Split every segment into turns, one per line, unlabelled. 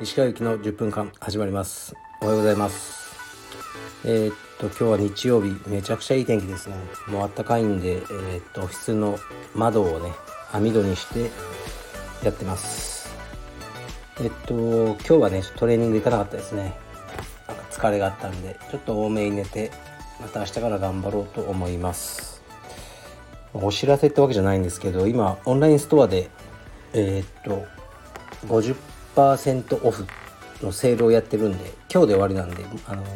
石川行きの10分間始まります。おはようございます。えー、っと今日は日曜日めちゃくちゃいい天気ですね。もうあったかいんでえー、っとオフィスの窓をね網戸にしてやってます。えっと今日はねトレーニング行かなかったですね。なんか疲れがあったんでちょっと多めに寝てまた明日から頑張ろうと思います。お知らせってわけじゃないんですけど今オンラインストアでえー、っと50%オフのセールをやってるんで今日で終わりなんで、あのー、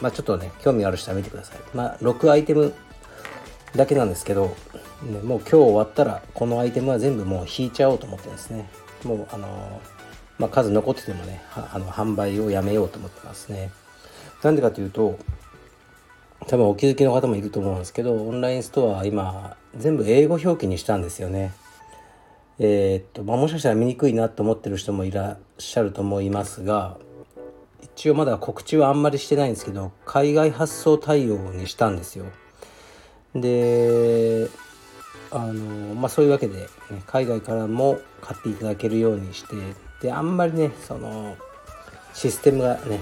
まあ、ちょっとね興味ある人は見てください。まあ6アイテムだけなんですけど、ね、もう今日終わったらこのアイテムは全部もう引いちゃおうと思ってですね。もうあのー、まあ、数残っててもねあの販売をやめようと思ってますね。なんでかというと多分お気づきの方もいると思うんですけどオンラインストア今全部英語表記にしたんですよね。えー、っとまあ、もしかしたら見にくいなと思ってる人もいらっしゃると思いますが一応まだ告知はあんまりしてないんですけど海外発送対応にしたんですよ。であのまあそういうわけで、ね、海外からも買っていただけるようにしてであんまりねそのシステムがね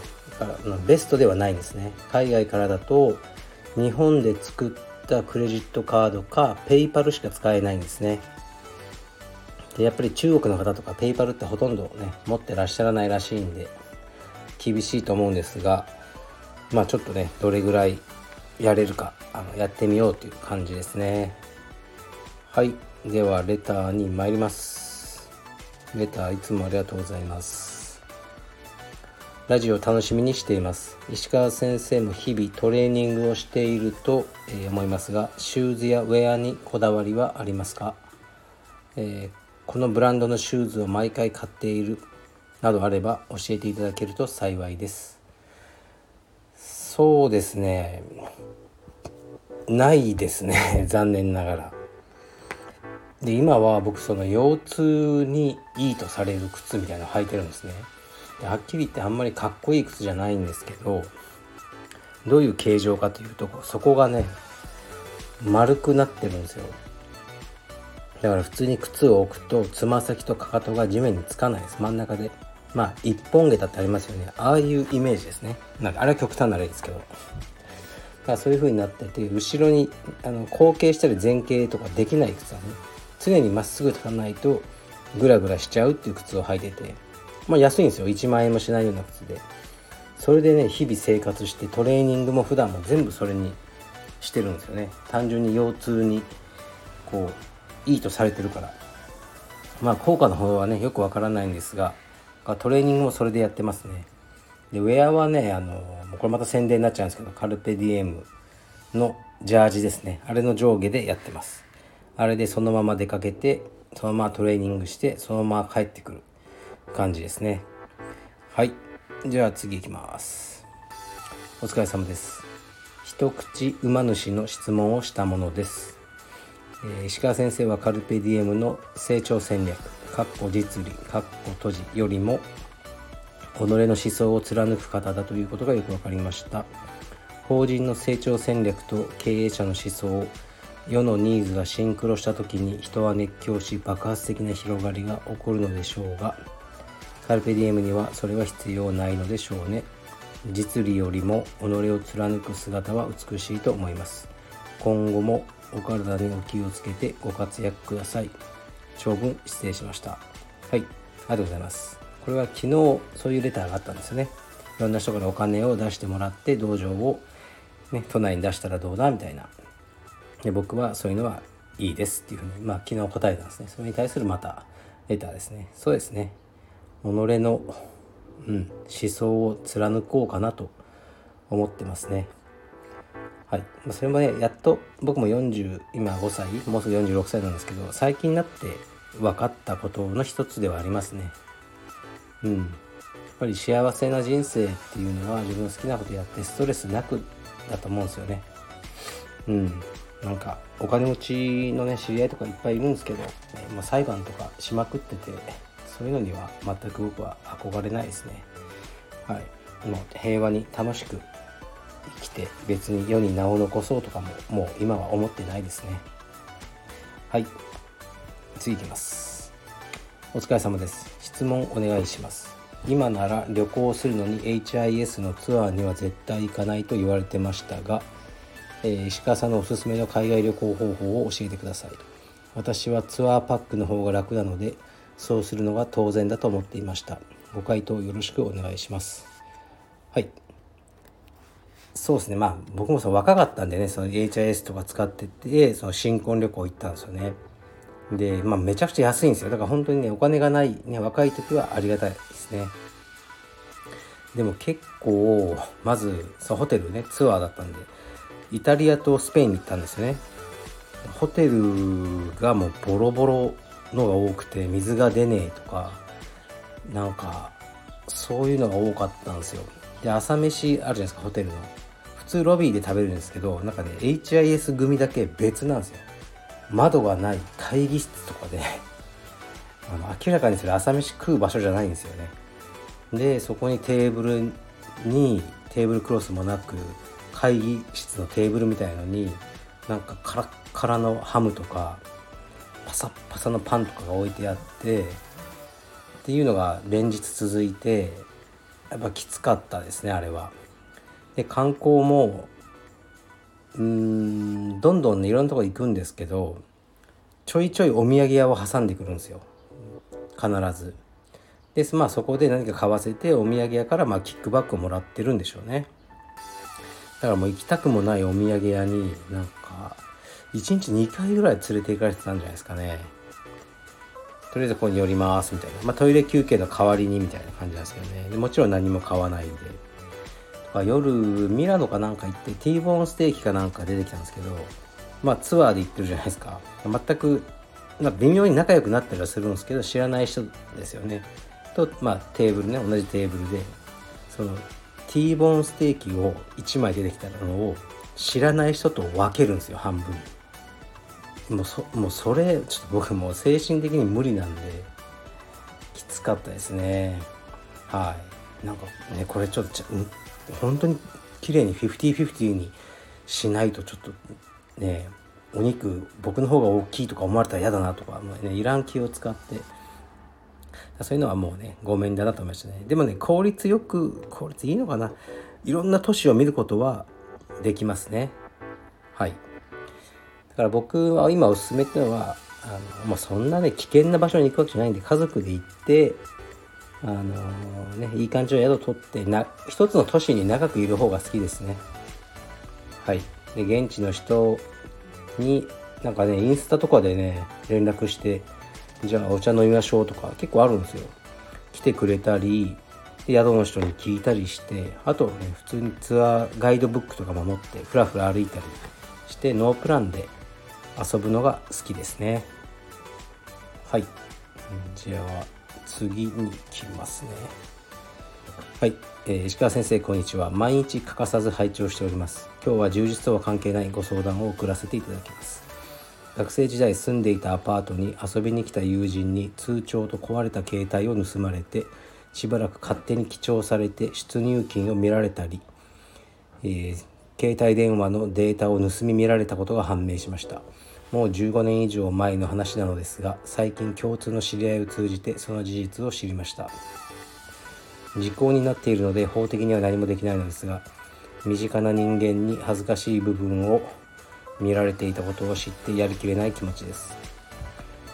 ベストではないんですね。海外からだと日本で作ったクレジットカードかペイパルしか使えないんですね。でやっぱり中国の方とかペイパルってほとんどね持ってらっしゃらないらしいんで厳しいと思うんですがまあちょっとねどれぐらいやれるかあのやってみようという感じですね。はい。ではレターに参ります。レターいつもありがとうございます。ラジオ楽しみにしています。石川先生も日々トレーニングをしていると、思いますがシューズやウェアにこだわりはありますか、えーこのブランドのシューズを毎回買っているなどあれば教えていただけると幸いです。そうですね。ないですね。残念ながら。で今は僕その腰痛にいいとされる靴みたいなの履いてるんですね。はっきり言ってあんまりかっこいい靴じゃないんですけどどういう形状かというとそこがね丸くなってるんですよ。だから普通に靴を置くとつま先とかかとが地面につかないです。真ん中で。まあ一本下駄ってありますよね。ああいうイメージですね。なんかあれは極端な例ですけど。だからそういう風になってて後ろにあの後傾したり前傾とかできない靴はね常にまっすぐ立たないとグラグラしちゃうっていう靴を履いてて。まあ安いんですよ。1万円もしないような靴で。それでね日々生活してトレーニングも普段も全部それにしてるんですよね。単純に腰痛にこういいとされてるから。まあ効果の方はねよくわからないんですがトレーニングもそれでやってますね。でウェアはねあのこれまた宣伝になっちゃうんですけどカルペディエムのジャージですね。あれの上下でやってます。あれでそのまま出かけてそのままトレーニングしてそのまま帰ってくる。感じですね。はい。じゃあ次行きます。お疲れ様です。一口馬主の質問をしたものです。え石川先生はカルペディエムの成長戦略かっこ実利かっこ閉じよりも己の思想を貫く方だということがよく分かりました。法人の成長戦略と経営者の思想世のニーズがシンクロした時に人は熱狂し爆発的な広がりが起こるのでしょうがカルペディエムにはそれは必要ないのでしょうね。実利よりも己を貫く姿は美しいと思います。今後もお体にお気をつけてご活躍ください。長文失礼しました。はい。ありがとうございます。これは昨日そういうレターがあったんですよね。いろんな人からお金を出してもらって道場を、ね、都内に出したらどうだみたいな。で僕はそういうのはいいですっていうふうに、まあ、昨日答えたんですね。それに対するまたレターですね。そうですね。己の、うん、思想を貫こうかなと思ってますね。はい、それもねやっと僕も40今5歳もうすぐ46歳なんですけど最近になって分かったことの一つではありますね。うん。やっぱり幸せな人生っていうのは自分の好きなことやってストレスなくだと思うんですよね。うん。なんかお金持ちのね知り合いとかいっぱいいるんですけど、ねまあ、裁判とかしまくっててそういうのには全く僕は憧れないですね。はい。もう平和に楽しく生きて別に世に名を残そうとかももう今は思ってないですね。はい。次いきます。お疲れ様です。質問お願いします。今なら旅行するのに HIS のツアーには絶対行かないと言われてましたが、えー、石川さんのおすすめの海外旅行方法を教えてください私はツアーパックの方が楽なのでそうするのが当然だと思っていました。ご回答よろしくお願いします。はい。そうですね。まあ僕もその若かったんでねその HIS とか使っててその新婚旅行行ったんですよね。でまあめちゃくちゃ安いんですよ。だから本当にねお金がない、ね、若い時はありがたいですね。でも結構まずそのホテルねツアーだったんでイタリアとスペインに行ったんですよね。ホテルがもうボロボロのが多くて水が出ねえとかなんかそういうのが多かったんですよ。で朝飯あるじゃないですかホテルの。普通ロビーで食べるんですけどなんかね HIS 組だけ別なんですよ。窓がない会議室とかで。あの明らかにそれ朝飯食う場所じゃないんですよね。でそこにテーブルにテーブルクロスもなく会議室のテーブルみたいのになんかカラッカラのハムとかパサッパサのパンとかが置いてあってっていうのが連日続いてやっぱきつかったですねあれは。で観光もうんどんどんねいろんなとこ行くんですけどちょいちょいお土産屋を挟んでくるんですよ必ず。ですまあそこで何か買わせてお土産屋からまあキックバックをもらってるんでしょうね。だからもう行きたくもないお土産屋になんか1日2回ぐらい連れて行かれてたんじゃないですかね。とりあえずここに寄りますみたいな。まあトイレ休憩の代わりにみたいな感じなんですよね。でもちろん何も買わないんで。夜ミラノかなんか行って T ボーンステーキかなんか出てきたんですけどまあツアーで行ってるじゃないですか全く、まあ、微妙に仲良くなったりはするんですけど知らない人ですよねとまあテーブルね同じテーブルでその T ボーンステーキを1枚出てきたのを知らない人と分けるんですよ半分もうそもうそれちょっと僕もう精神的に無理なんできつかったですね。はい。なんかねこれちょっと本当に綺麗に50-50にしないとちょっとねお肉僕の方が大きいとか思われたら嫌だなとかもうねいらん気を使って。そういうのはもうねごめんだなと思いましたね。でもね効率よく効率いいのかな。いろんな都市を見ることはできますね。はい。だから僕は今おすすめっていうのはあの、まあ、そんなね危険な場所に行くわけじゃないんで家族で行ってあのねいい感じの宿を取ってな一つの都市に長くいる方が好きですね。はい。で現地の人になんかねインスタとかでね連絡してじゃあお茶飲みましょうとか結構あるんですよ。来てくれたり宿の人に聞いたりしてあとね普通にツアーガイドブックとかも持ってふらふら歩いたりしてノープランで遊ぶのが好きですね。はい。じゃあ次に来ますね。はい、えー、石川先生こんにちは。毎日欠かさず拝聴しております。今日は充実とは関係ないご相談を送らせていただきます。学生時代住んでいたアパートに遊びに来た友人に通帳と壊れた携帯を盗まれてしばらく勝手に記帳されて出入金を見られたり、えー、携帯電話のデータを盗み見られたことが判明しました。もう15年以上前の話なのですが最近共通の知り合いを通じてその事実を知りました。時効になっているので法的には何もできないのですが身近な人間に恥ずかしい部分を見られていたことを知ってやりきれない気持ちです。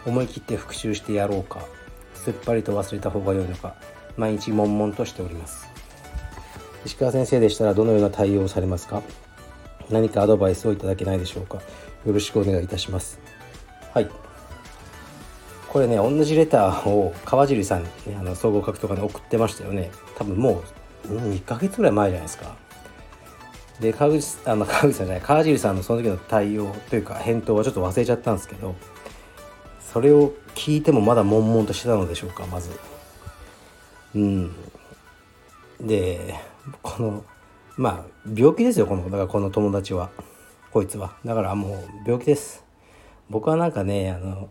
思い切って復習してやろうかすっぱりと忘れた方が良いのか毎日悶々としております。石川先生でしたらどのような対応をされますか？何かアドバイスをいただけないでしょうか？よろしくお願いいたします。はい。これね同じレターを川尻さんに、ね、あの総合格闘家に送ってましたよね。多分もう2ヶ月ぐらい前じゃないですか。で川口あの川口さんじゃない川尻さんのその時の対応というか返答はちょっと忘れちゃったんですけどそれを聞いてもまだ悶々としてたのでしょうかまず。うん。でこのまあ病気ですよこのだからこの友達は。こいつは。だからもう病気です。僕はなんかねあの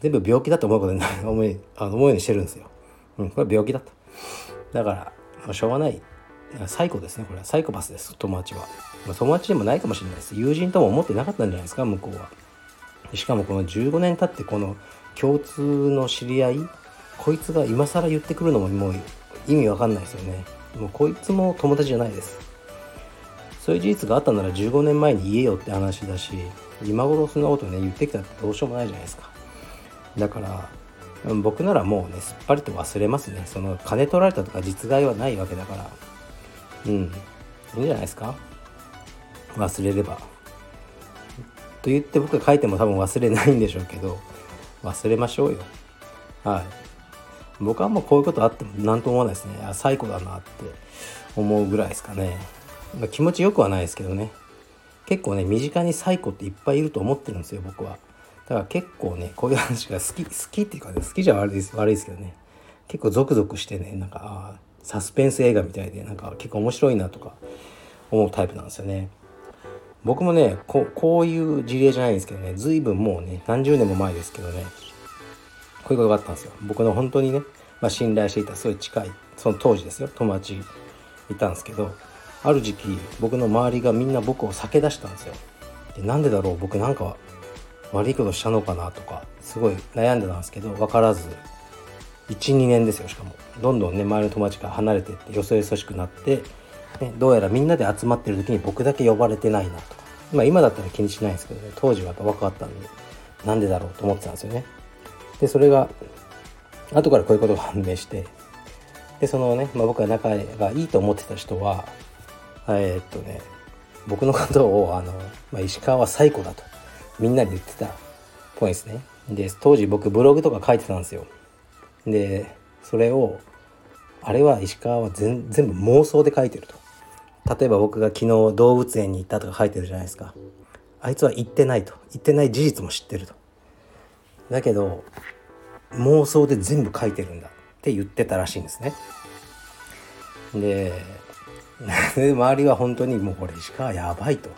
全部病気だと思うことに思いあの思うようにしてるんですよ、うん、これ病気だと。だからもうしょうがない。サイコですねこれは。サイコパスです友達は、まあ、友達でもないかもしれないです。友人とも思ってなかったんじゃないですか向こうは。しかもこの15年経ってこの共通の知り合いこいつが今更言ってくるのももう意味わかんないですよね。もうこいつも友達じゃないです。そういう事実があったなら15年前に言えよって話だし今頃そんなことね言ってきたってどうしようもないじゃないですか。だから僕ならもうねすっぱりと忘れますね。その金取られたとか実害はないわけだから。うん。いいんじゃないですか？忘れれば。と言って僕が書いても多分忘れないんでしょうけど忘れましょうよ。はい。僕はもうこういうことあっても何とも思わないですね。あ最高だなって思うぐらいですかね、まあ、気持ちよくはないですけどね。結構ね身近にサイコっていっぱいいると思ってるんですよ僕は。だから結構ねこういう話が好き好きっていうかね好きじゃ悪いです悪いですけどね。結構ゾクゾクしてねなんかサスペンス映画みたいでなんか結構面白いなとか思うタイプなんですよね。僕もねここういう事例じゃないですけどね随分もうね何十年も前ですけどねこういうことがあったんですよ。僕の本当にね、まあ、信頼していたすごい近いその当時ですよ。友達いたんですけどある時期僕の周りがみんな僕を避け出したんですよ。でなんでだろう僕なんか悪いことしたのかなとかすごい悩んでたんですけど分からず12年ですよしかも。どんどんね周りの友達から離れてってよそよそしくなって、ね、どうやらみんなで集まってる時に僕だけ呼ばれてないなとか。まあ今だったら気にしないんですけどね当時はやっぱ若かったんでなんでだろうと思ってたんですよね。でそれが後からこういうことが判明してでそのね、まあ、僕が仲がいいと思ってた人はえー、っとね僕のことをあの、まあ、石川は最古だとみんなに言ってたっぽいですね。で当時僕ブログとか書いてたんですよ。でそれをあれは石川は全部妄想で書いてると。例えば僕が昨日動物園に行ったとか書いてるじゃないですか。あいつは行ってないと。行ってない事実も知ってると。だけど妄想で全部書いてるんだって言ってたらしいんですね。で 周りは本当にもうこれ石川やばいと。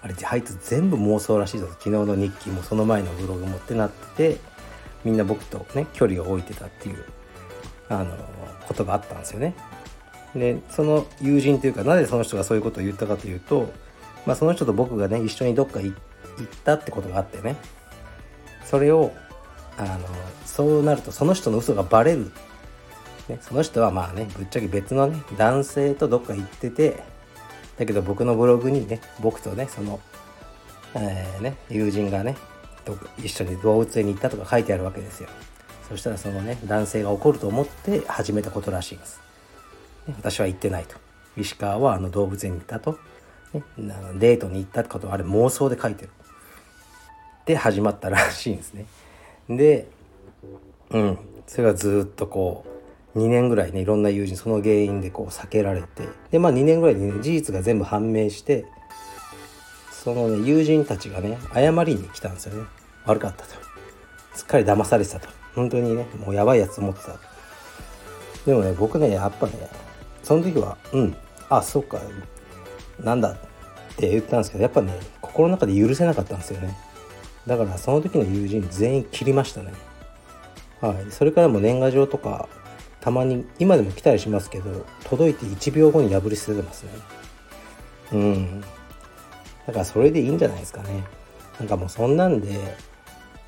あれあいつ全部妄想らしいぞ。昨日の日記もその前のブログもってなってみんな僕とね距離を置いてたっていうあのことがあったんですよね。でその友人というかなぜその人がそういうことを言ったかというと、まあ、その人と僕がね一緒にどっか行ったってことがあってね。それをあのそうなるとその人の嘘がバレる、ね、その人はまあねぶっちゃけ別のね男性とどっか行っててだけど僕のブログにね僕とねその、えー、ね、友人がね一緒に動物園に行ったとか書いてあるわけですよ。そしたらそのね男性が怒ると思って始めたことらしいんです、ね、私は行ってないと。石川はあの動物園に行ったと、ね、デートに行ったってことはあれ妄想で書いてる。で始まったらしいんですね。でうん。それがずっとこう2年ぐらいねいろんな友人その原因でこう避けられて。でまあ2年ぐらいに、ね、事実が全部判明してそのね友人たちがね謝りに来たんですよね。悪かったと。すっかり騙されてたと。本当にねもうやばいやつ思ってた。でもね僕ねやっぱねその時はうん。あそっか。なんだって言ったんですけどやっぱね心の中で許せなかったんですよね。だからその時の友人全員切りましたね。はい。それからも年賀状とかたまに今でも来たりしますけど届いて1秒後に破り捨ててますね。うん。だからそれでいいんじゃないですかね。なんかもうそんなんで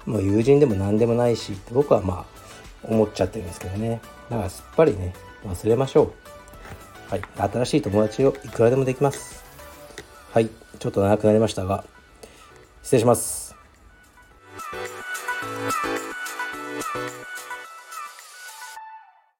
もう友人でも何でもないしって僕はまあ思っちゃってるんですけどね。だからすっぱりね忘れましょう。はい。新しい友達をいくらでもできます。はい。ちょっと長くなりましたが失礼します。